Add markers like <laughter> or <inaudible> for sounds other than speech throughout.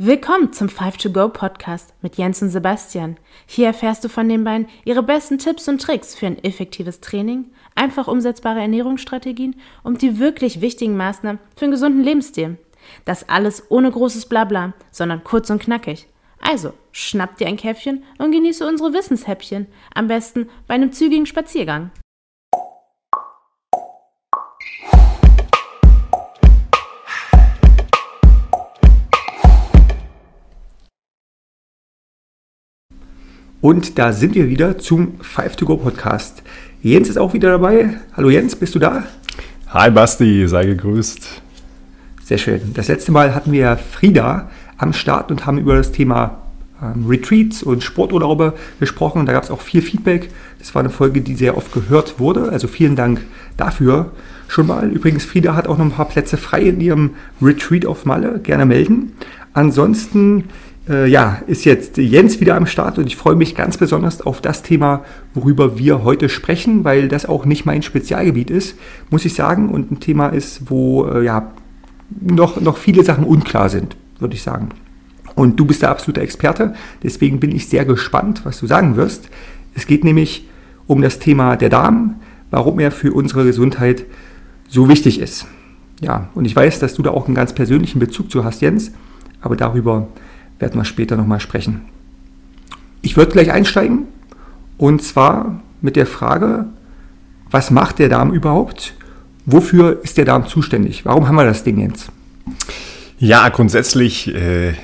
Willkommen zum 5to Go Podcast mit Jens und Sebastian. Hier erfährst du von den beiden ihre besten Tipps und Tricks für ein effektives Training, einfach umsetzbare Ernährungsstrategien und die wirklich wichtigen Maßnahmen für einen gesunden Lebensstil. Das alles ohne großes Blabla, sondern kurz und knackig. Also, schnapp dir ein Käffchen und genieße unsere Wissenshäppchen, am besten bei einem zügigen Spaziergang. Und da sind wir wieder zum 5to-Go Podcast. Jens ist auch wieder dabei. Hallo Jens, bist du da? Hi Basti, sei gegrüßt. Sehr schön. Das letzte Mal hatten wir Frieda am Start und haben über das Thema ähm, Retreats und Sporturlaube gesprochen. Und da gab es auch viel Feedback. Das war eine Folge, die sehr oft gehört wurde. Also vielen Dank dafür schon mal. Übrigens, Frieda hat auch noch ein paar Plätze frei in ihrem Retreat auf Malle. Gerne melden. Ansonsten ja, ist jetzt Jens wieder am Start und ich freue mich ganz besonders auf das Thema, worüber wir heute sprechen, weil das auch nicht mein Spezialgebiet ist, muss ich sagen, und ein Thema ist, wo äh, ja noch, noch viele Sachen unklar sind, würde ich sagen. Und du bist der absolute Experte, deswegen bin ich sehr gespannt, was du sagen wirst. Es geht nämlich um das Thema der Darm, warum er für unsere Gesundheit so wichtig ist. Ja, und ich weiß, dass du da auch einen ganz persönlichen Bezug zu hast, Jens, aber darüber werden wir später nochmal sprechen. Ich würde gleich einsteigen und zwar mit der Frage, was macht der Darm überhaupt? Wofür ist der Darm zuständig? Warum haben wir das Ding jetzt? Ja, grundsätzlich äh,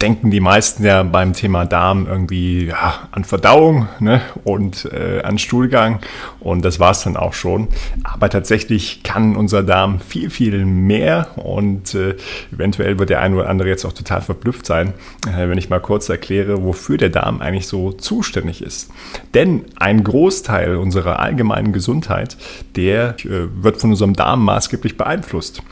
denken die meisten ja beim Thema Darm irgendwie ja, an Verdauung ne, und äh, an Stuhlgang und das war es dann auch schon. Aber tatsächlich kann unser Darm viel, viel mehr und äh, eventuell wird der eine oder andere jetzt auch total verblüfft sein, äh, wenn ich mal kurz erkläre, wofür der Darm eigentlich so zuständig ist. Denn ein Großteil unserer allgemeinen Gesundheit, der äh, wird von unserem Darm maßgeblich beeinflusst.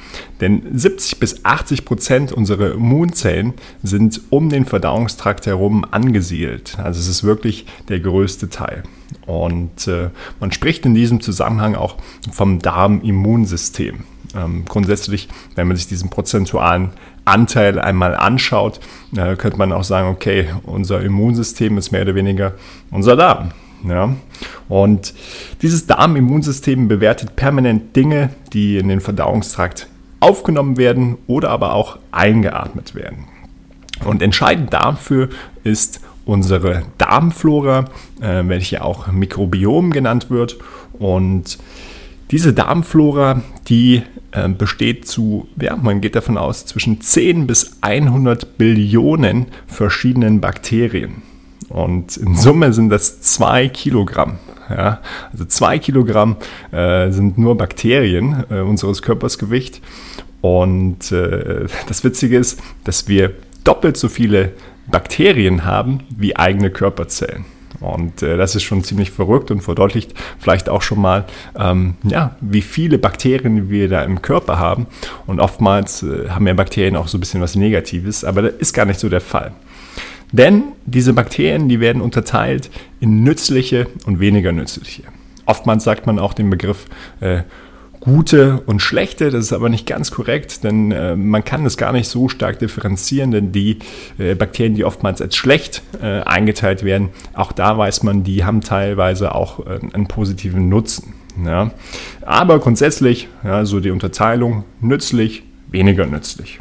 Denn 70 bis 80 Prozent unserer Immunzellen sind um den Verdauungstrakt herum angesiedelt. Also es ist wirklich der größte Teil. Und äh, man spricht in diesem Zusammenhang auch vom Darmimmunsystem. Ähm, grundsätzlich, wenn man sich diesen prozentualen Anteil einmal anschaut, äh, könnte man auch sagen, okay, unser Immunsystem ist mehr oder weniger unser Darm. Ja? Und dieses Darmimmunsystem bewertet permanent Dinge, die in den Verdauungstrakt aufgenommen werden oder aber auch eingeatmet werden. Und entscheidend dafür ist unsere Darmflora, äh, welche auch Mikrobiom genannt wird. Und diese Darmflora, die äh, besteht zu, ja, man geht davon aus, zwischen 10 bis 100 Billionen verschiedenen Bakterien. Und in Summe sind das 2 Kilogramm. Ja? Also 2 Kilogramm äh, sind nur Bakterien äh, unseres Körpersgewicht. Und äh, das Witzige ist, dass wir doppelt so viele Bakterien haben wie eigene Körperzellen. Und äh, das ist schon ziemlich verrückt und verdeutlicht vielleicht auch schon mal, ähm, ja, wie viele Bakterien wir da im Körper haben. Und oftmals äh, haben ja Bakterien auch so ein bisschen was Negatives, aber das ist gar nicht so der Fall. Denn diese Bakterien, die werden unterteilt in nützliche und weniger nützliche. Oftmals sagt man auch den Begriff äh, gute und schlechte. Das ist aber nicht ganz korrekt, denn äh, man kann das gar nicht so stark differenzieren, denn die äh, Bakterien, die oftmals als schlecht äh, eingeteilt werden, auch da weiß man, die haben teilweise auch äh, einen positiven Nutzen. Ja. Aber grundsätzlich, ja, so die Unterteilung nützlich, weniger nützlich.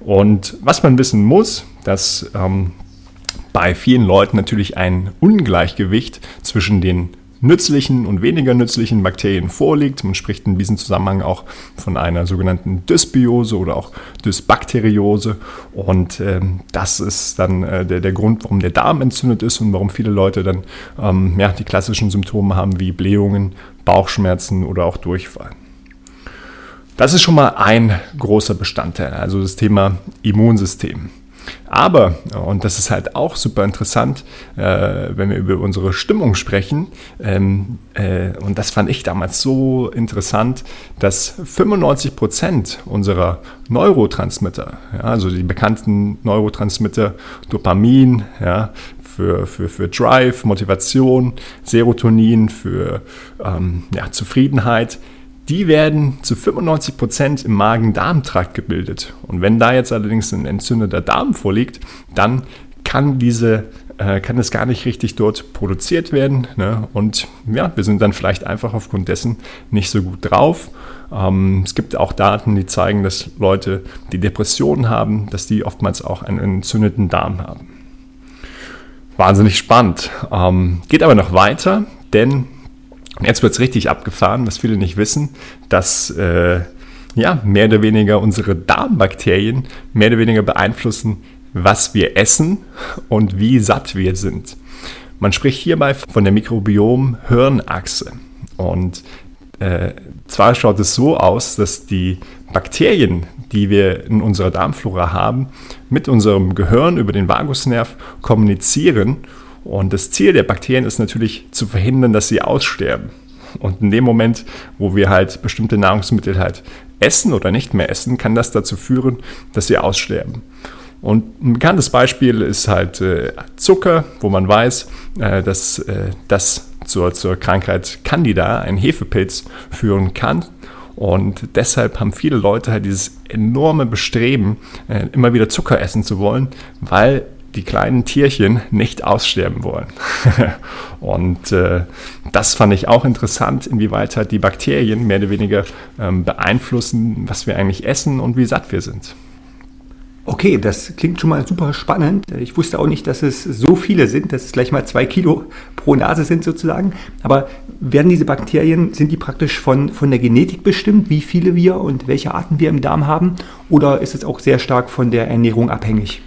Und was man wissen muss, dass ähm, bei vielen Leuten natürlich ein Ungleichgewicht zwischen den nützlichen und weniger nützlichen Bakterien vorliegt. Man spricht in diesem Zusammenhang auch von einer sogenannten Dysbiose oder auch Dysbakteriose. Und ähm, das ist dann äh, der, der Grund, warum der Darm entzündet ist und warum viele Leute dann ähm, ja, die klassischen Symptome haben wie Blähungen, Bauchschmerzen oder auch Durchfall. Das ist schon mal ein großer Bestandteil, also das Thema Immunsystem. Aber, und das ist halt auch super interessant, äh, wenn wir über unsere Stimmung sprechen, ähm, äh, und das fand ich damals so interessant, dass 95 Prozent unserer Neurotransmitter, ja, also die bekannten Neurotransmitter Dopamin, ja, für, für, für Drive, Motivation, Serotonin, für ähm, ja, Zufriedenheit, die werden zu 95 Prozent im Magen-Darm-Trakt gebildet. Und wenn da jetzt allerdings ein entzündeter Darm vorliegt, dann kann diese äh, kann es gar nicht richtig dort produziert werden. Ne? Und ja, wir sind dann vielleicht einfach aufgrund dessen nicht so gut drauf. Ähm, es gibt auch Daten, die zeigen, dass Leute, die Depressionen haben, dass die oftmals auch einen entzündeten Darm haben. Wahnsinnig spannend. Ähm, geht aber noch weiter, denn jetzt wird es richtig abgefahren, was viele nicht wissen, dass äh, ja, mehr oder weniger unsere Darmbakterien mehr oder weniger beeinflussen, was wir essen und wie satt wir sind. Man spricht hierbei von der Mikrobiom-Hirnachse. Und äh, zwar schaut es so aus, dass die Bakterien, die wir in unserer Darmflora haben, mit unserem Gehirn über den Vagusnerv kommunizieren. Und das Ziel der Bakterien ist natürlich zu verhindern, dass sie aussterben. Und in dem Moment, wo wir halt bestimmte Nahrungsmittel halt essen oder nicht mehr essen, kann das dazu führen, dass sie aussterben. Und ein bekanntes Beispiel ist halt äh, Zucker, wo man weiß, äh, dass äh, das zur, zur Krankheit Candida, ein Hefepilz, führen kann. Und deshalb haben viele Leute halt dieses enorme Bestreben, äh, immer wieder Zucker essen zu wollen, weil die kleinen Tierchen nicht aussterben wollen. <laughs> und äh, das fand ich auch interessant, inwieweit halt die Bakterien mehr oder weniger ähm, beeinflussen, was wir eigentlich essen und wie satt wir sind. Okay, das klingt schon mal super spannend. Ich wusste auch nicht, dass es so viele sind, dass es gleich mal zwei Kilo pro Nase sind sozusagen. Aber werden diese Bakterien, sind die praktisch von, von der Genetik bestimmt, wie viele wir und welche Arten wir im Darm haben? Oder ist es auch sehr stark von der Ernährung abhängig?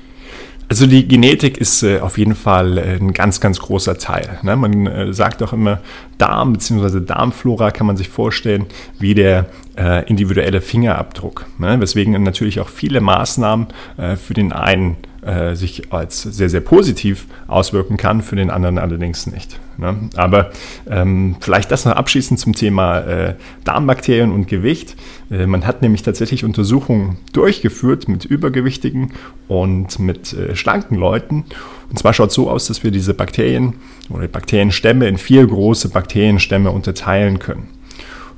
Also die Genetik ist äh, auf jeden Fall äh, ein ganz, ganz großer Teil. Ne? Man äh, sagt auch immer, Darm bzw. Darmflora kann man sich vorstellen wie der äh, individuelle Fingerabdruck. Ne? Weswegen natürlich auch viele Maßnahmen äh, für den einen äh, sich als sehr, sehr positiv auswirken kann, für den anderen allerdings nicht. Ne? Aber ähm, vielleicht das noch abschließend zum Thema äh, Darmbakterien und Gewicht. Äh, man hat nämlich tatsächlich Untersuchungen durchgeführt mit übergewichtigen und mit äh, schlanken Leuten. Und zwar schaut es so aus, dass wir diese Bakterien oder Bakterienstämme in vier große Bakterienstämme unterteilen können.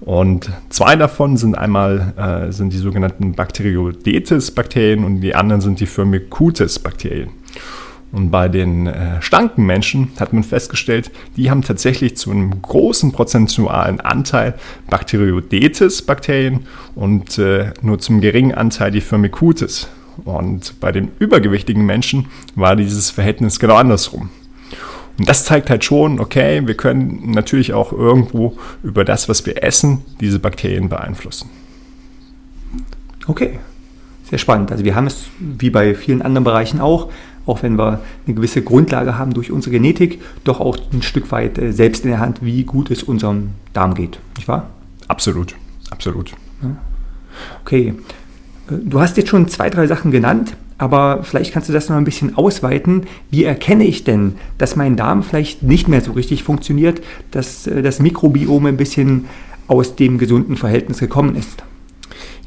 Und zwei davon sind einmal äh, sind die sogenannten Bacteroidetes-Bakterien und die anderen sind die Firmicutes-Bakterien. Und bei den äh, schlanken Menschen hat man festgestellt, die haben tatsächlich zu einem großen prozentualen Anteil Bacteroidetes-Bakterien und äh, nur zum geringen Anteil die Firmicutes. Und bei den übergewichtigen Menschen war dieses Verhältnis genau andersrum. Und das zeigt halt schon, okay, wir können natürlich auch irgendwo über das, was wir essen, diese Bakterien beeinflussen. Okay, sehr spannend. Also wir haben es wie bei vielen anderen Bereichen auch, auch wenn wir eine gewisse Grundlage haben durch unsere Genetik, doch auch ein Stück weit äh, selbst in der Hand, wie gut es unserem Darm geht, nicht wahr? Absolut, absolut. Okay, äh, du hast jetzt schon zwei, drei Sachen genannt, aber vielleicht kannst du das noch ein bisschen ausweiten. Wie erkenne ich denn, dass mein Darm vielleicht nicht mehr so richtig funktioniert, dass äh, das Mikrobiom ein bisschen aus dem gesunden Verhältnis gekommen ist?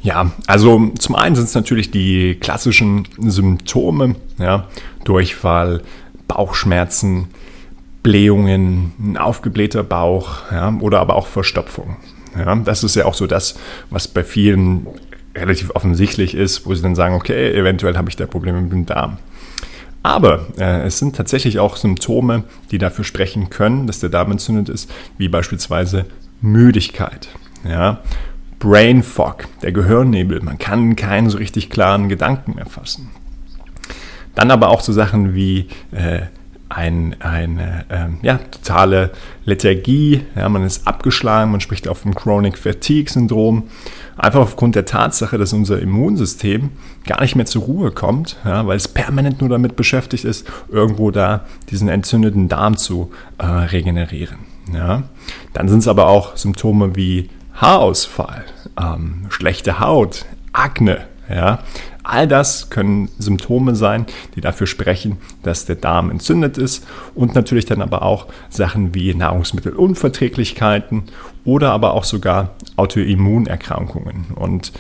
Ja, also zum einen sind es natürlich die klassischen Symptome, ja, Durchfall, Bauchschmerzen, Blähungen, ein aufgeblähter Bauch ja, oder aber auch Verstopfung. Ja, das ist ja auch so das, was bei vielen relativ offensichtlich ist, wo sie dann sagen, okay, eventuell habe ich da Probleme mit dem Darm. Aber äh, es sind tatsächlich auch Symptome, die dafür sprechen können, dass der Darm entzündet ist, wie beispielsweise Müdigkeit, ja, Brain Fog, der Gehirnnebel. Man kann keinen so richtig klaren Gedanken mehr fassen. Dann aber auch so Sachen wie äh, ein, eine äh, ja, totale Lethargie, ja, man ist abgeschlagen, man spricht auch vom Chronic Fatigue Syndrom. Einfach aufgrund der Tatsache, dass unser Immunsystem gar nicht mehr zur Ruhe kommt, ja, weil es permanent nur damit beschäftigt ist, irgendwo da diesen entzündeten Darm zu äh, regenerieren. Ja. Dann sind es aber auch Symptome wie Haarausfall, ähm, schlechte Haut, Akne, ja, All das können Symptome sein, die dafür sprechen, dass der Darm entzündet ist und natürlich dann aber auch Sachen wie Nahrungsmittelunverträglichkeiten oder aber auch sogar Autoimmunerkrankungen. Und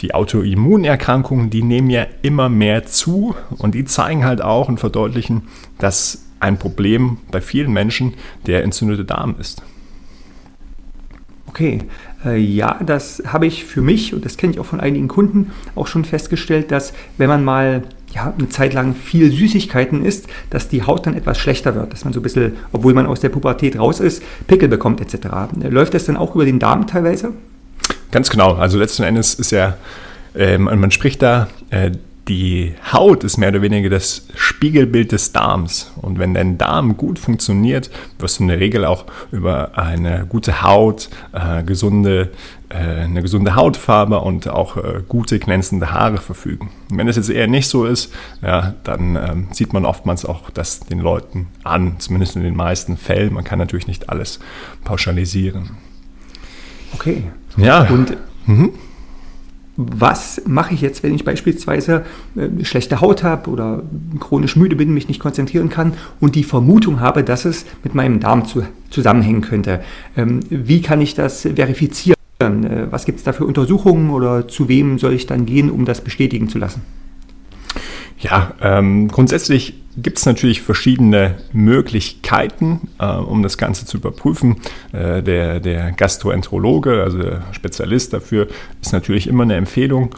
die Autoimmunerkrankungen, die nehmen ja immer mehr zu und die zeigen halt auch und verdeutlichen, dass ein Problem bei vielen Menschen der entzündete Darm ist. Okay, ja, das habe ich für mich und das kenne ich auch von einigen Kunden auch schon festgestellt, dass wenn man mal ja, eine Zeit lang viel Süßigkeiten isst, dass die Haut dann etwas schlechter wird, dass man so ein bisschen, obwohl man aus der Pubertät raus ist, Pickel bekommt etc. Läuft das dann auch über den Darm teilweise? Ganz genau. Also letzten Endes ist ja, ähm, man spricht da äh, die Haut ist mehr oder weniger das Spiegelbild des Darms. Und wenn dein Darm gut funktioniert, wirst du in der Regel auch über eine gute Haut, äh, gesunde, äh, eine gesunde Hautfarbe und auch äh, gute glänzende Haare verfügen. Und wenn das jetzt eher nicht so ist, ja, dann ähm, sieht man oftmals auch das den Leuten an, zumindest in den meisten Fällen. Man kann natürlich nicht alles pauschalisieren. Okay. Ja. Und mhm was mache ich jetzt, wenn ich beispielsweise äh, schlechte Haut habe oder chronisch müde bin, mich nicht konzentrieren kann und die Vermutung habe, dass es mit meinem Darm zu, zusammenhängen könnte. Ähm, wie kann ich das verifizieren? Äh, was gibt es da für Untersuchungen oder zu wem soll ich dann gehen, um das bestätigen zu lassen? Ja, ähm, grundsätzlich gibt es natürlich verschiedene Möglichkeiten, äh, um das Ganze zu überprüfen. Äh, der, der Gastroenterologe, also der Spezialist dafür, ist natürlich immer eine Empfehlung.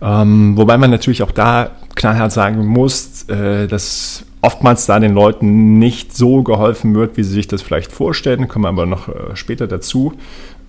Ähm, wobei man natürlich auch da knallhart sagen muss, äh, dass oftmals da den Leuten nicht so geholfen wird, wie sie sich das vielleicht vorstellen, kommen wir aber noch äh, später dazu.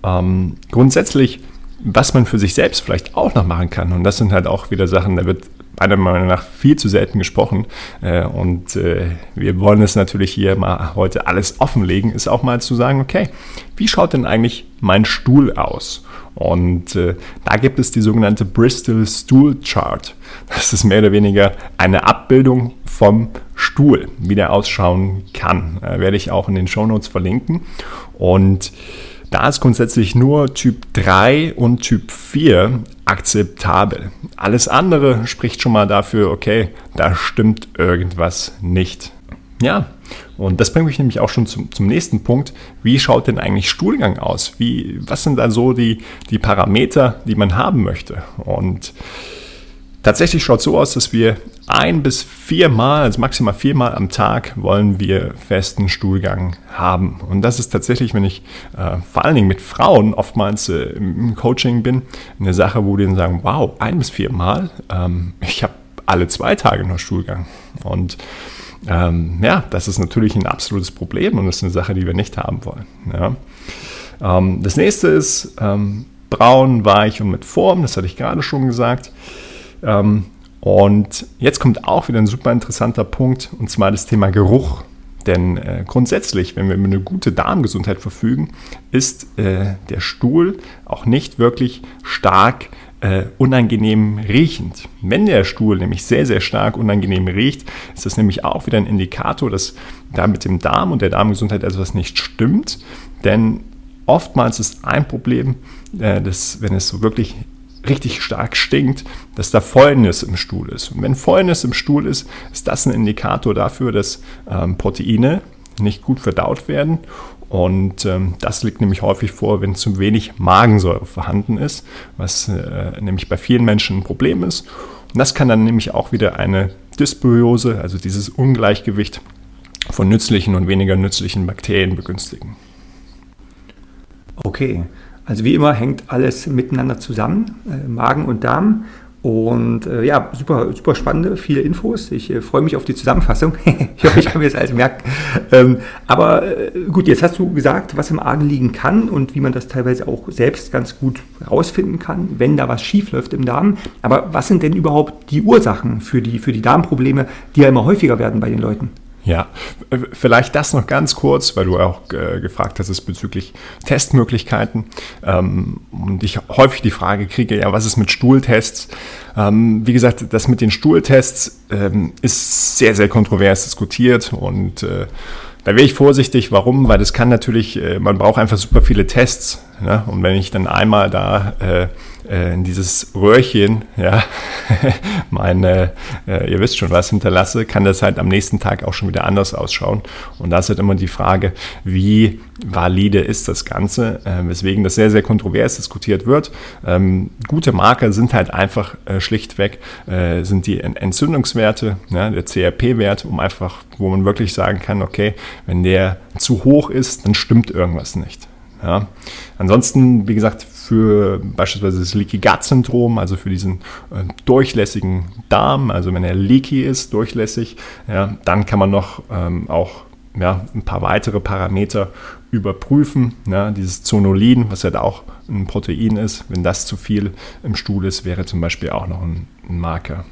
Ähm, grundsätzlich, was man für sich selbst vielleicht auch noch machen kann, und das sind halt auch wieder Sachen, da wird meiner Meinung nach viel zu selten gesprochen. Äh, und äh, wir wollen es natürlich hier mal heute alles offenlegen, ist auch mal zu sagen, okay, wie schaut denn eigentlich mein Stuhl aus? Und äh, da gibt es die sogenannte Bristol Stool Chart. Das ist mehr oder weniger eine Abbildung vom Stuhl, wie der ausschauen kann. Werde ich auch in den Show Notes verlinken. Und da ist grundsätzlich nur Typ 3 und Typ 4 akzeptabel. Alles andere spricht schon mal dafür, okay, da stimmt irgendwas nicht. Ja, und das bringt mich nämlich auch schon zum, zum nächsten Punkt. Wie schaut denn eigentlich Stuhlgang aus? Wie, was sind da so die, die Parameter, die man haben möchte? Und Tatsächlich schaut es so aus, dass wir ein bis viermal, also maximal viermal am Tag wollen wir festen Stuhlgang haben. Und das ist tatsächlich, wenn ich äh, vor allen Dingen mit Frauen oftmals äh, im Coaching bin, eine Sache, wo die dann sagen, wow, ein bis viermal, ähm, ich habe alle zwei Tage noch Stuhlgang. Und ähm, ja, das ist natürlich ein absolutes Problem und das ist eine Sache, die wir nicht haben wollen. Ja. Ähm, das nächste ist ähm, braun, weich und mit Form, das hatte ich gerade schon gesagt. Ähm, und jetzt kommt auch wieder ein super interessanter Punkt, und zwar das Thema Geruch. Denn äh, grundsätzlich, wenn wir über eine gute Darmgesundheit verfügen, ist äh, der Stuhl auch nicht wirklich stark äh, unangenehm riechend. Wenn der Stuhl nämlich sehr, sehr stark unangenehm riecht, ist das nämlich auch wieder ein Indikator, dass da mit dem Darm und der Darmgesundheit etwas nicht stimmt. Denn oftmals ist ein Problem, äh, dass, wenn es so wirklich richtig stark stinkt, dass da Fäulnis im Stuhl ist. Und wenn Fäulnis im Stuhl ist, ist das ein Indikator dafür, dass ähm, Proteine nicht gut verdaut werden. Und ähm, das liegt nämlich häufig vor, wenn zu wenig Magensäure vorhanden ist, was äh, nämlich bei vielen Menschen ein Problem ist. Und das kann dann nämlich auch wieder eine Dysbiose, also dieses Ungleichgewicht von nützlichen und weniger nützlichen Bakterien begünstigen. Okay, also wie immer hängt alles miteinander zusammen, äh, Magen und Darm. Und äh, ja, super, super spannende, viele Infos. Ich äh, freue mich auf die Zusammenfassung. <laughs> ich hoffe, ich kann mir das alles merken. Ähm, aber äh, gut, jetzt hast du gesagt, was im Argen liegen kann und wie man das teilweise auch selbst ganz gut herausfinden kann, wenn da was schief läuft im Darm. Aber was sind denn überhaupt die Ursachen für die, für die Darmprobleme, die ja immer häufiger werden bei den Leuten? Ja, vielleicht das noch ganz kurz, weil du auch äh, gefragt hast bezüglich Testmöglichkeiten ähm, und ich häufig die Frage kriege, ja, was ist mit Stuhltests? Ähm, wie gesagt, das mit den Stuhltests ähm, ist sehr, sehr kontrovers diskutiert und äh, da wäre ich vorsichtig. Warum? Weil das kann natürlich, äh, man braucht einfach super viele Tests. Ne? Und wenn ich dann einmal da äh, äh, in dieses Röhrchen, ja, <laughs> meine, äh, ihr wisst schon was, hinterlasse, kann das halt am nächsten Tag auch schon wieder anders ausschauen. Und da ist halt immer die Frage, wie valide ist das Ganze, äh, weswegen das sehr, sehr kontrovers diskutiert wird. Ähm, gute Marker sind halt einfach äh, schlichtweg, äh, sind die Entzündungswerte, ja, der CRP-Wert, um einfach, wo man wirklich sagen kann, okay, wenn der zu hoch ist, dann stimmt irgendwas nicht. Ja. Ansonsten, wie gesagt, für beispielsweise das Leaky Gut Syndrom, also für diesen äh, durchlässigen Darm, also wenn er leaky ist, durchlässig, ja, dann kann man noch ähm, auch ja, ein paar weitere Parameter überprüfen. Ja, dieses Zonulin, was ja da auch ein Protein ist, wenn das zu viel im Stuhl ist, wäre zum Beispiel auch noch ein, ein Marker.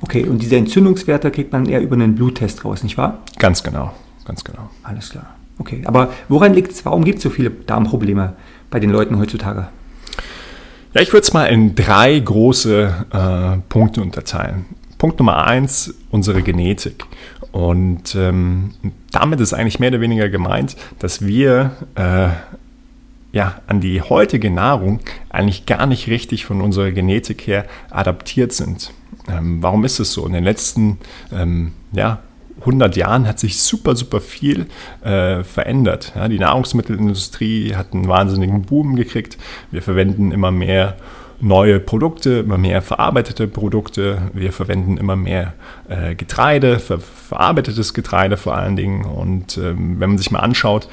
Okay, und diese Entzündungswerte kriegt man eher über einen Bluttest raus, nicht wahr? Ganz genau, ganz genau. Alles klar. Okay, aber woran liegt es, warum gibt es so viele Darmprobleme bei den Leuten heutzutage? Ja, ich würde es mal in drei große äh, Punkte unterteilen. Punkt Nummer eins, unsere Genetik. Und ähm, damit ist eigentlich mehr oder weniger gemeint, dass wir äh, ja, an die heutige Nahrung eigentlich gar nicht richtig von unserer Genetik her adaptiert sind. Ähm, warum ist es so? In den letzten ähm, ja, 100 Jahren hat sich super, super viel äh, verändert. Ja, die Nahrungsmittelindustrie hat einen wahnsinnigen Boom gekriegt. Wir verwenden immer mehr neue Produkte, immer mehr verarbeitete Produkte. Wir verwenden immer mehr äh, Getreide, ver verarbeitetes Getreide vor allen Dingen. Und ähm, wenn man sich mal anschaut,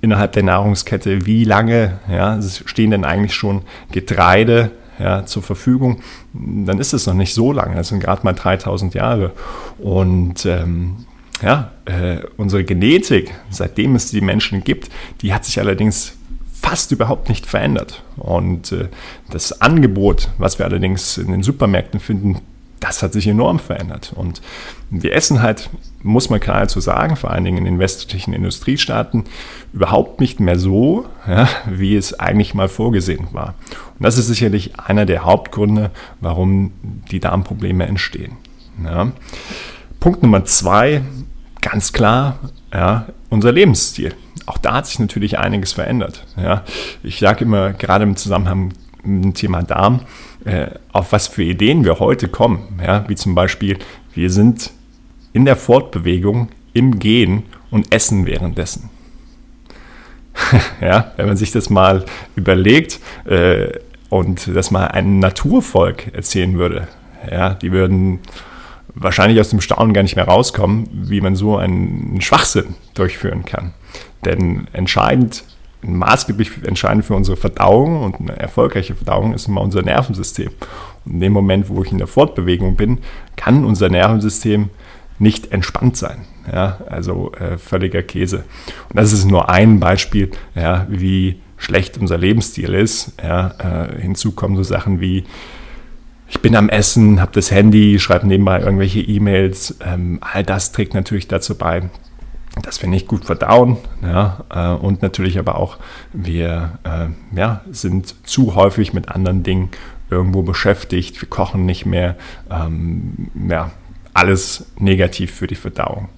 innerhalb der Nahrungskette, wie lange ja, stehen denn eigentlich schon Getreide ja, zur Verfügung, dann ist es noch nicht so lange. Das sind gerade mal 3000 Jahre. Und ähm, ja, äh, unsere Genetik, seitdem es die Menschen gibt, die hat sich allerdings fast überhaupt nicht verändert. Und äh, das Angebot, was wir allerdings in den Supermärkten finden, das hat sich enorm verändert. Und wir essen halt, muss man klar dazu sagen, vor allen Dingen in den westlichen Industriestaaten, überhaupt nicht mehr so, ja, wie es eigentlich mal vorgesehen war. Und das ist sicherlich einer der Hauptgründe, warum die Darmprobleme entstehen. Ja. Punkt Nummer zwei, ganz klar, ja, unser Lebensstil. Auch da hat sich natürlich einiges verändert. Ich sage immer, gerade im Zusammenhang mit dem Thema Darm, äh, auf was für Ideen wir heute kommen. Ja? Wie zum Beispiel, wir sind in der Fortbewegung, im Gehen und essen währenddessen. <laughs> ja, wenn man sich das mal überlegt äh, und das mal ein Naturvolk erzählen würde, ja, die würden wahrscheinlich aus dem Staunen gar nicht mehr rauskommen, wie man so einen Schwachsinn durchführen kann. Denn entscheidend maßgeblich entscheidend für unsere Verdauung und eine erfolgreiche Verdauung ist immer unser Nervensystem. Und in dem Moment, wo ich in der Fortbewegung bin, kann unser Nervensystem nicht entspannt sein. Ja, also äh, völliger Käse. Und das ist nur ein Beispiel, ja, wie schlecht unser Lebensstil ist. Ja, äh, hinzu kommen so Sachen wie, ich bin am Essen, habe das Handy, schreibe nebenbei irgendwelche E-Mails. Ähm, all das trägt natürlich dazu bei, dass wir nicht gut verdauen ja, äh, und natürlich aber auch, wir äh, ja, sind zu häufig mit anderen Dingen irgendwo beschäftigt, wir kochen nicht mehr, ähm, ja, alles negativ für die Verdauung.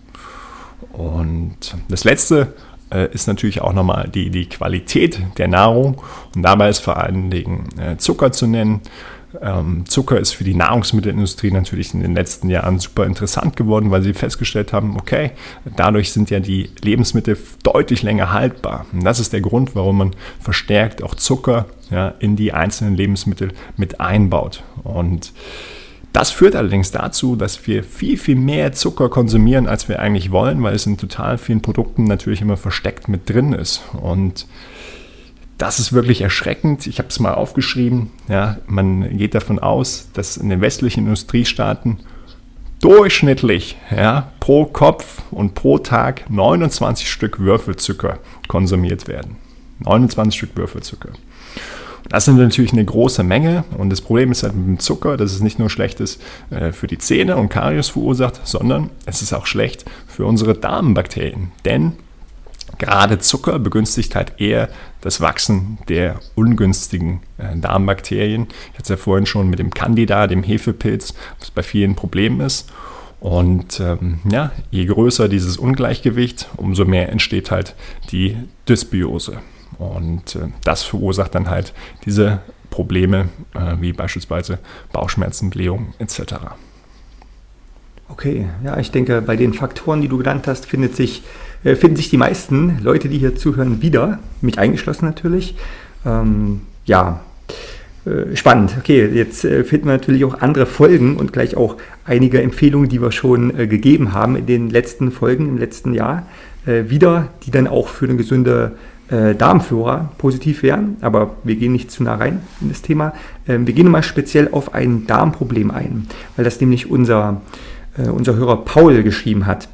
Und das Letzte äh, ist natürlich auch nochmal die, die Qualität der Nahrung und dabei ist vor allen Dingen äh, Zucker zu nennen. Ähm, Zucker ist für die Nahrungsmittelindustrie natürlich in den letzten Jahren super interessant geworden, weil sie festgestellt haben, okay, dadurch sind ja die Lebensmittel deutlich länger haltbar. Und das ist der Grund, warum man verstärkt auch Zucker ja, in die einzelnen Lebensmittel mit einbaut. Und das führt allerdings dazu, dass wir viel, viel mehr Zucker konsumieren, als wir eigentlich wollen, weil es in total vielen Produkten natürlich immer versteckt mit drin ist. Und das ist wirklich erschreckend. Ich habe es mal aufgeschrieben. Ja, man geht davon aus, dass in den westlichen Industriestaaten durchschnittlich ja, pro Kopf und pro Tag 29 Stück Würfelzucker konsumiert werden. 29 Stück Würfelzucker. Das sind natürlich eine große Menge und das Problem ist halt mit dem Zucker, dass es nicht nur schlecht ist äh, für die Zähne und Karies verursacht, sondern es ist auch schlecht für unsere Darmbakterien. Denn Gerade Zucker begünstigt halt eher das Wachsen der ungünstigen äh, Darmbakterien. Ich hatte es ja vorhin schon mit dem Candida, dem Hefepilz, was bei vielen Problemen ist. Und ähm, ja, je größer dieses Ungleichgewicht, umso mehr entsteht halt die Dysbiose. Und äh, das verursacht dann halt diese Probleme äh, wie beispielsweise Bauchschmerzen, Blähungen etc. Okay, ja, ich denke, bei den Faktoren, die du genannt hast, findet sich äh, finden sich die meisten Leute, die hier zuhören, wieder, mich eingeschlossen natürlich. Ähm, ja, spannend. Okay, jetzt finden wir natürlich auch andere Folgen und gleich auch einige Empfehlungen, die wir schon gegeben haben in den letzten Folgen im letzten Jahr, wieder, die dann auch für eine gesunde äh, Darmflora positiv wären, aber wir gehen nicht zu nah rein in das Thema. Ähm, wir gehen mal speziell auf ein Darmproblem ein, weil das nämlich unser, äh, unser Hörer Paul geschrieben hat.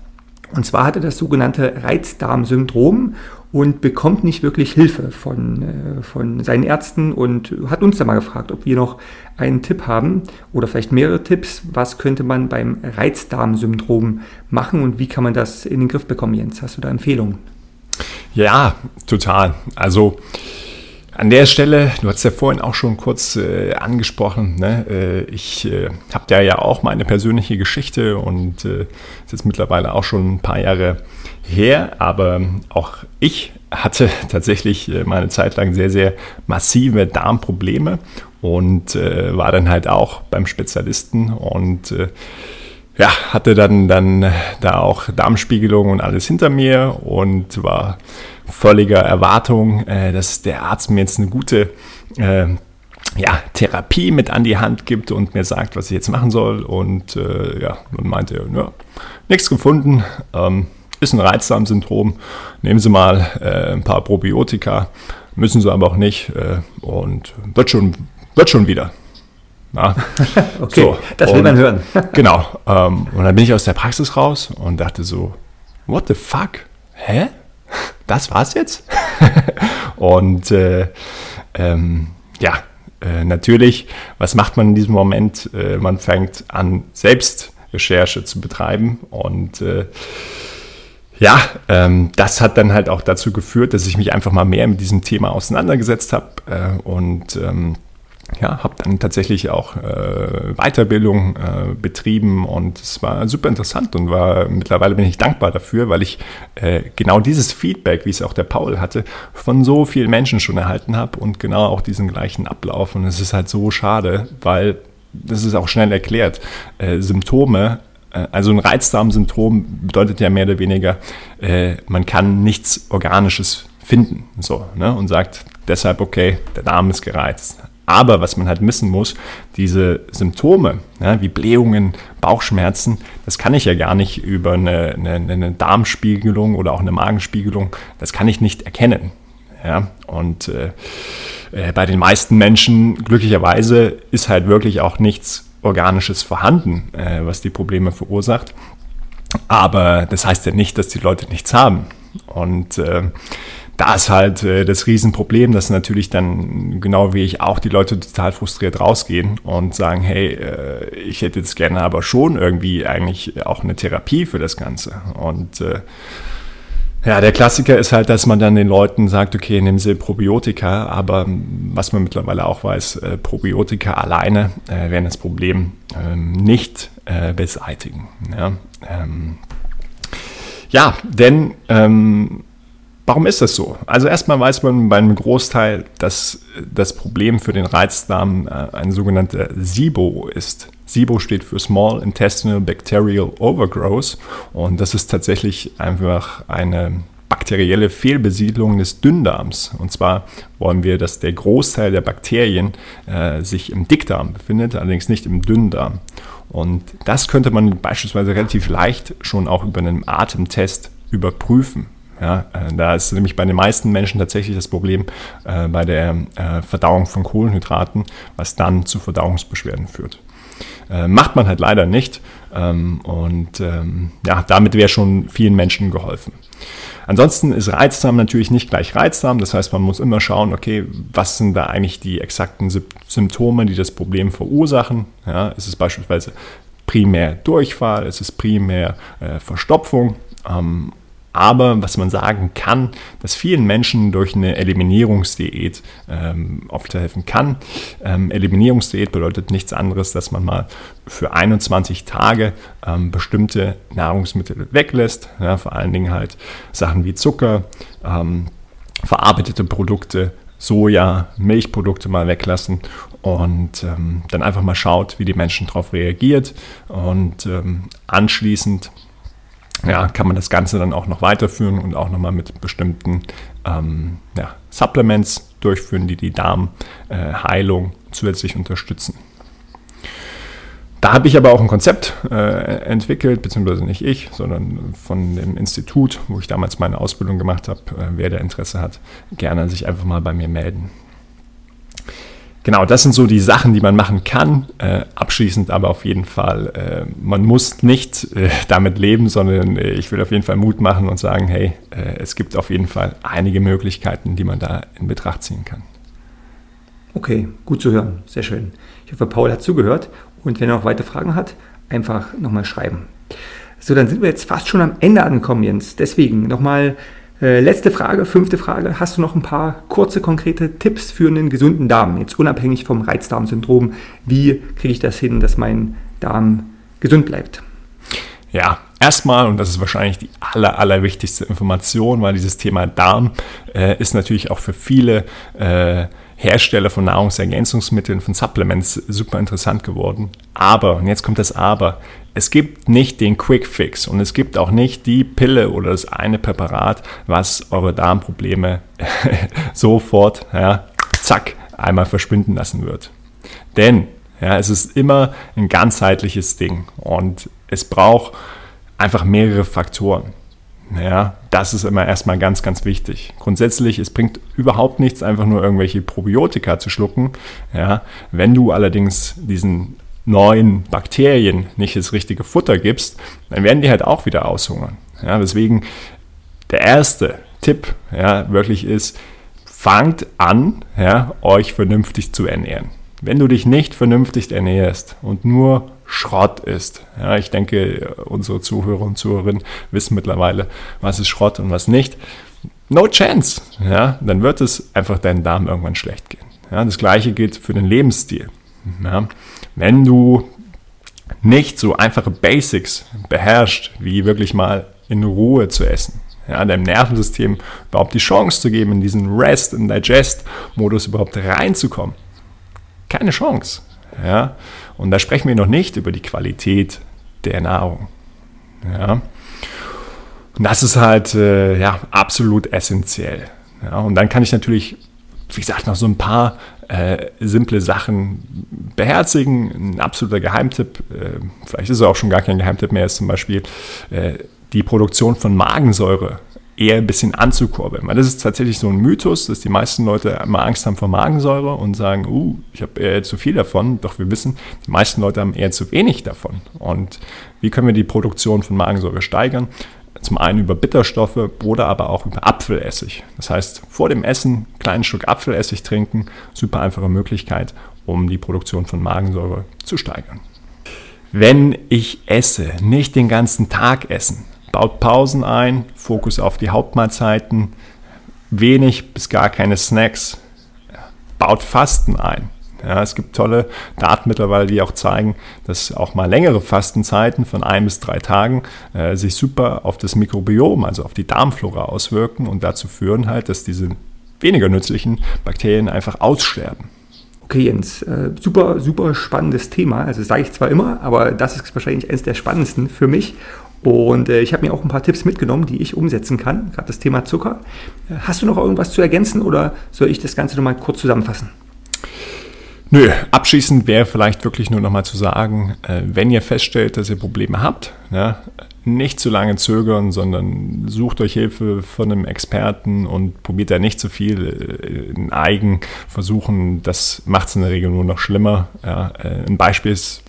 Und zwar hat er das sogenannte Reizdarmsyndrom und bekommt nicht wirklich Hilfe von, äh, von seinen Ärzten und hat uns da mal gefragt, ob wir noch einen Tipp haben oder vielleicht mehrere Tipps. Was könnte man beim Reizdarmsyndrom machen und wie kann man das in den Griff bekommen, Jens? Hast du da Empfehlungen? Ja, total. Also an der Stelle, du hast ja vorhin auch schon kurz äh, angesprochen, ne? äh, ich äh, habe da ja auch meine persönliche Geschichte und äh, ist jetzt mittlerweile auch schon ein paar Jahre her, aber auch ich hatte <laughs> tatsächlich äh, meine Zeit lang sehr, sehr massive Darmprobleme und äh, war dann halt auch beim Spezialisten und äh, ja, hatte dann, dann da auch Darmspiegelung und alles hinter mir und war völliger Erwartung, äh, dass der Arzt mir jetzt eine gute äh, ja, Therapie mit an die Hand gibt und mir sagt, was ich jetzt machen soll. Und äh, ja, dann meinte er, ja, nichts gefunden, ähm, ist ein Reizdarmsyndrom, nehmen Sie mal äh, ein paar Probiotika, müssen Sie aber auch nicht äh, und wird schon, wird schon wieder. <laughs> Okay, so, das will man hören. <laughs> genau. Ähm, und dann bin ich aus der Praxis raus und dachte so, what the fuck? Hä? <laughs> Das war's jetzt? und äh, ähm, ja, äh, natürlich, was macht man in diesem Moment? Äh, man fängt an, selbst Recherche zu betreiben und äh, ja, ähm, das hat dann halt auch dazu geführt, dass ich mich einfach mal mehr mit diesem Thema auseinandergesetzt habe äh, und ähm, ja, habe dann tatsächlich auch äh, Weiterbildung äh, betrieben und es war super interessant und war mittlerweile bin ich dankbar dafür, weil ich äh, genau dieses Feedback, wie es auch der Paul hatte, von so vielen Menschen schon erhalten habe und genau auch diesen gleichen Ablauf. Und es ist halt so schade, weil das ist auch schnell erklärt. Äh, Symptome äh, also ein Reizdarmsyndrom bedeutet ja mehr oder weniger, äh, man kann nichts Organisches finden so, ne? und sagt deshalb, okay, der Darm ist gereizt. Aber was man halt missen muss, diese Symptome, ja, wie Blähungen, Bauchschmerzen, das kann ich ja gar nicht über eine, eine, eine Darmspiegelung oder auch eine Magenspiegelung, das kann ich nicht erkennen. Ja, und äh, äh, bei den meisten Menschen, glücklicherweise, ist halt wirklich auch nichts Organisches vorhanden, äh, was die Probleme verursacht. Aber das heißt ja nicht, dass die Leute nichts haben. Und äh, da ist halt äh, das Riesenproblem, dass natürlich dann, genau wie ich auch, die Leute total frustriert rausgehen und sagen, hey, äh, ich hätte jetzt gerne aber schon irgendwie eigentlich auch eine Therapie für das Ganze. Und äh, ja, der Klassiker ist halt, dass man dann den Leuten sagt, okay, nehmen Sie Probiotika, aber was man mittlerweile auch weiß, äh, Probiotika alleine äh, werden das Problem ähm, nicht äh, beseitigen. Ja, ähm, ja denn ähm, Warum ist das so? Also erstmal weiß man beim Großteil, dass das Problem für den Reizdarm äh, ein sogenannter SIBO ist. SIBO steht für Small Intestinal Bacterial Overgrowth und das ist tatsächlich einfach eine bakterielle Fehlbesiedlung des Dünndarms. Und zwar wollen wir, dass der Großteil der Bakterien äh, sich im Dickdarm befindet, allerdings nicht im Dünndarm. Und das könnte man beispielsweise relativ leicht schon auch über einen Atemtest überprüfen. Ja, äh, da ist nämlich bei den meisten Menschen tatsächlich das Problem äh, bei der äh, Verdauung von Kohlenhydraten, was dann zu Verdauungsbeschwerden führt. Äh, macht man halt leider nicht ähm, und ähm, ja, damit wäre schon vielen Menschen geholfen. Ansonsten ist Reizdarm natürlich nicht gleich Reizdarm, das heißt, man muss immer schauen, okay, was sind da eigentlich die exakten Symptome, die das Problem verursachen. Ja, ist es beispielsweise primär Durchfall, ist es primär äh, Verstopfung ähm, aber was man sagen kann, dass vielen Menschen durch eine Eliminierungsdiät ähm, oft helfen kann. Ähm, Eliminierungsdiät bedeutet nichts anderes, dass man mal für 21 Tage ähm, bestimmte Nahrungsmittel weglässt. Ja, vor allen Dingen halt Sachen wie Zucker, ähm, verarbeitete Produkte, Soja, Milchprodukte mal weglassen und ähm, dann einfach mal schaut, wie die Menschen darauf reagiert und ähm, anschließend ja, kann man das Ganze dann auch noch weiterführen und auch nochmal mit bestimmten ähm, ja, Supplements durchführen, die die Darmheilung äh, zusätzlich unterstützen. da habe ich aber auch ein Konzept äh, entwickelt, beziehungsweise nicht ich, sondern von dem Institut, wo ich damals meine Ausbildung gemacht habe. Äh, wer da Interesse hat, gerne sich einfach mal bei mir melden. Genau, das sind so die Sachen, die man machen kann. Äh, abschließend aber auf jeden Fall, äh, man muss nicht äh, damit leben, sondern äh, ich will auf jeden Fall Mut machen und sagen, hey, äh, es gibt auf jeden Fall einige Möglichkeiten, die man da in Betracht ziehen kann. Okay, gut zu hören, sehr schön. Ich hoffe, Paul hat zugehört und wenn er noch weitere Fragen hat, einfach nochmal schreiben. So, dann sind wir jetzt fast schon am Ende angekommen, Jens. Deswegen nochmal äh, letzte Frage, fünfte Frage. Hast du noch ein paar kurze, konkrete Tipps für einen gesunden Darm? Jetzt unabhängig vom Reizdarmsyndrom. Wie kriege ich das hin, dass mein Darm gesund bleibt? Ja, erstmal, und das ist wahrscheinlich die aller, allerwichtigste Information, weil dieses Thema Darm äh, ist natürlich auch für viele äh, Hersteller von Nahrungsergänzungsmitteln, von Supplements super interessant geworden. Aber, und jetzt kommt das Aber, es gibt nicht den Quick Fix und es gibt auch nicht die Pille oder das eine Präparat, was eure Darmprobleme <laughs> sofort, ja, zack, einmal verschwinden lassen wird. Denn ja, es ist immer ein ganzheitliches Ding und es braucht einfach mehrere Faktoren. Ja, das ist immer erstmal ganz, ganz wichtig. Grundsätzlich, es bringt überhaupt nichts, einfach nur irgendwelche Probiotika zu schlucken. Ja, wenn du allerdings diesen neuen Bakterien nicht das richtige Futter gibst, dann werden die halt auch wieder aushungern. Ja, deswegen der erste Tipp ja, wirklich ist, fangt an, ja, euch vernünftig zu ernähren. Wenn du dich nicht vernünftig ernährst und nur Schrott ist. Ja, ich denke, unsere Zuhörer und Zuhörerinnen wissen mittlerweile, was ist Schrott und was nicht. No chance. Ja, dann wird es einfach deinen Darm irgendwann schlecht gehen. Ja, das gleiche gilt für den Lebensstil. Ja, wenn du nicht so einfache Basics beherrschst, wie wirklich mal in Ruhe zu essen, ja, deinem Nervensystem überhaupt die Chance zu geben, in diesen Rest- und Digest-Modus überhaupt reinzukommen. Keine Chance. Ja? Und da sprechen wir noch nicht über die Qualität der Nahrung. Ja? Und das ist halt äh, ja, absolut essentiell. Ja? Und dann kann ich natürlich, wie gesagt, noch so ein paar äh, simple Sachen beherzigen. Ein absoluter Geheimtipp, äh, vielleicht ist es auch schon gar kein Geheimtipp mehr, ist zum Beispiel äh, die Produktion von Magensäure eher ein bisschen anzukurbeln. Weil das ist tatsächlich so ein Mythos, dass die meisten Leute immer Angst haben vor Magensäure und sagen, uh, ich habe eher zu viel davon. Doch wir wissen, die meisten Leute haben eher zu wenig davon. Und wie können wir die Produktion von Magensäure steigern? Zum einen über Bitterstoffe oder aber auch über Apfelessig. Das heißt, vor dem Essen einen kleinen Stück Apfelessig trinken, super einfache Möglichkeit, um die Produktion von Magensäure zu steigern. Wenn ich esse, nicht den ganzen Tag essen, baut Pausen ein, Fokus auf die Hauptmahlzeiten, wenig bis gar keine Snacks, baut Fasten ein. Ja, es gibt tolle Daten mittlerweile, die auch zeigen, dass auch mal längere Fastenzeiten von ein bis drei Tagen äh, sich super auf das Mikrobiom, also auf die Darmflora auswirken und dazu führen halt, dass diese weniger nützlichen Bakterien einfach aussterben. Okay, Jens, äh, super, super spannendes Thema. Also sage ich zwar immer, aber das ist wahrscheinlich eines der spannendsten für mich. Und äh, ich habe mir auch ein paar Tipps mitgenommen, die ich umsetzen kann, gerade das Thema Zucker. Äh, hast du noch irgendwas zu ergänzen oder soll ich das Ganze nochmal kurz zusammenfassen? Nö, abschließend wäre vielleicht wirklich nur nochmal zu sagen, äh, wenn ihr feststellt, dass ihr Probleme habt, ja, nicht zu lange zögern, sondern sucht euch Hilfe von einem Experten und probiert da nicht zu viel äh, in Eigen versuchen. Das macht es in der Regel nur noch schlimmer. Ja, äh, ein Beispiel ist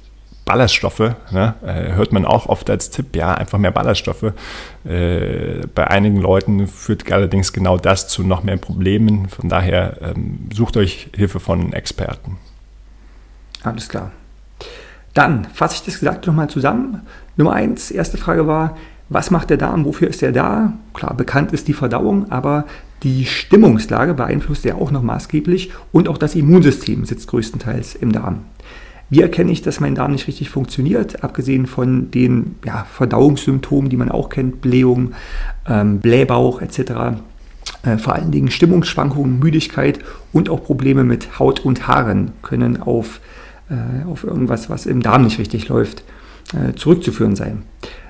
Ballaststoffe, ne, äh, hört man auch oft als Tipp, ja, einfach mehr Ballaststoffe. Bei einigen Leuten führt allerdings genau das zu noch mehr Problemen. Von daher ähm, sucht euch Hilfe von Experten. Alles klar. Dann fasse ich das Gesagte nochmal zusammen. Nummer eins, erste Frage war, was macht der Darm, wofür ist er da? Klar, bekannt ist die Verdauung, aber die Stimmungslage beeinflusst er auch noch maßgeblich und auch das Immunsystem sitzt größtenteils im Darm. Wie erkenne ich, dass mein Darm nicht richtig funktioniert? Abgesehen von den ja, Verdauungssymptomen, die man auch kennt, Blähung, ähm, Blähbauch etc. Äh, vor allen Dingen Stimmungsschwankungen, Müdigkeit und auch Probleme mit Haut und Haaren können auf, auf irgendwas, was im Darm nicht richtig läuft, äh, zurückzuführen sein.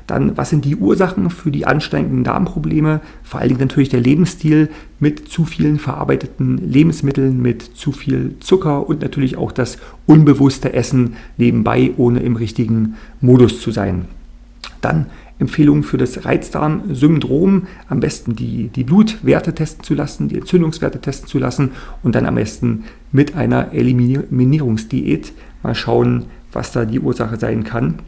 Dann, was sind die Ursachen für die ansteigenden Darmprobleme? Vor allen Dingen natürlich der Lebensstil mit zu vielen verarbeiteten Lebensmitteln, mit zu viel Zucker und natürlich auch das unbewusste Essen nebenbei, ohne im richtigen Modus zu sein. Dann Empfehlungen für das Reizdarmsyndrom, am besten die, die Blutwerte testen zu lassen, die Entzündungswerte testen zu lassen und dann am besten mit einer Eliminierungsdiät mal schauen, was da die Ursache sein kann.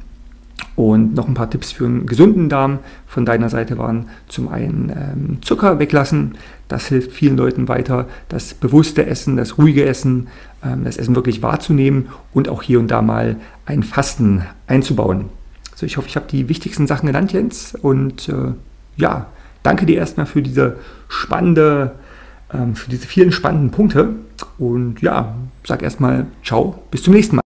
Und noch ein paar Tipps für einen gesunden Darm von deiner Seite waren zum einen ähm, Zucker weglassen. Das hilft vielen Leuten weiter, das bewusste Essen, das ruhige Essen, ähm, das Essen wirklich wahrzunehmen und auch hier und da mal ein Fasten einzubauen. Also ich hoffe, ich habe die wichtigsten Sachen genannt, Jens. Und äh, ja, danke dir erstmal für diese spannende, ähm, für diese vielen spannenden Punkte. Und ja, sag erstmal ciao, bis zum nächsten Mal.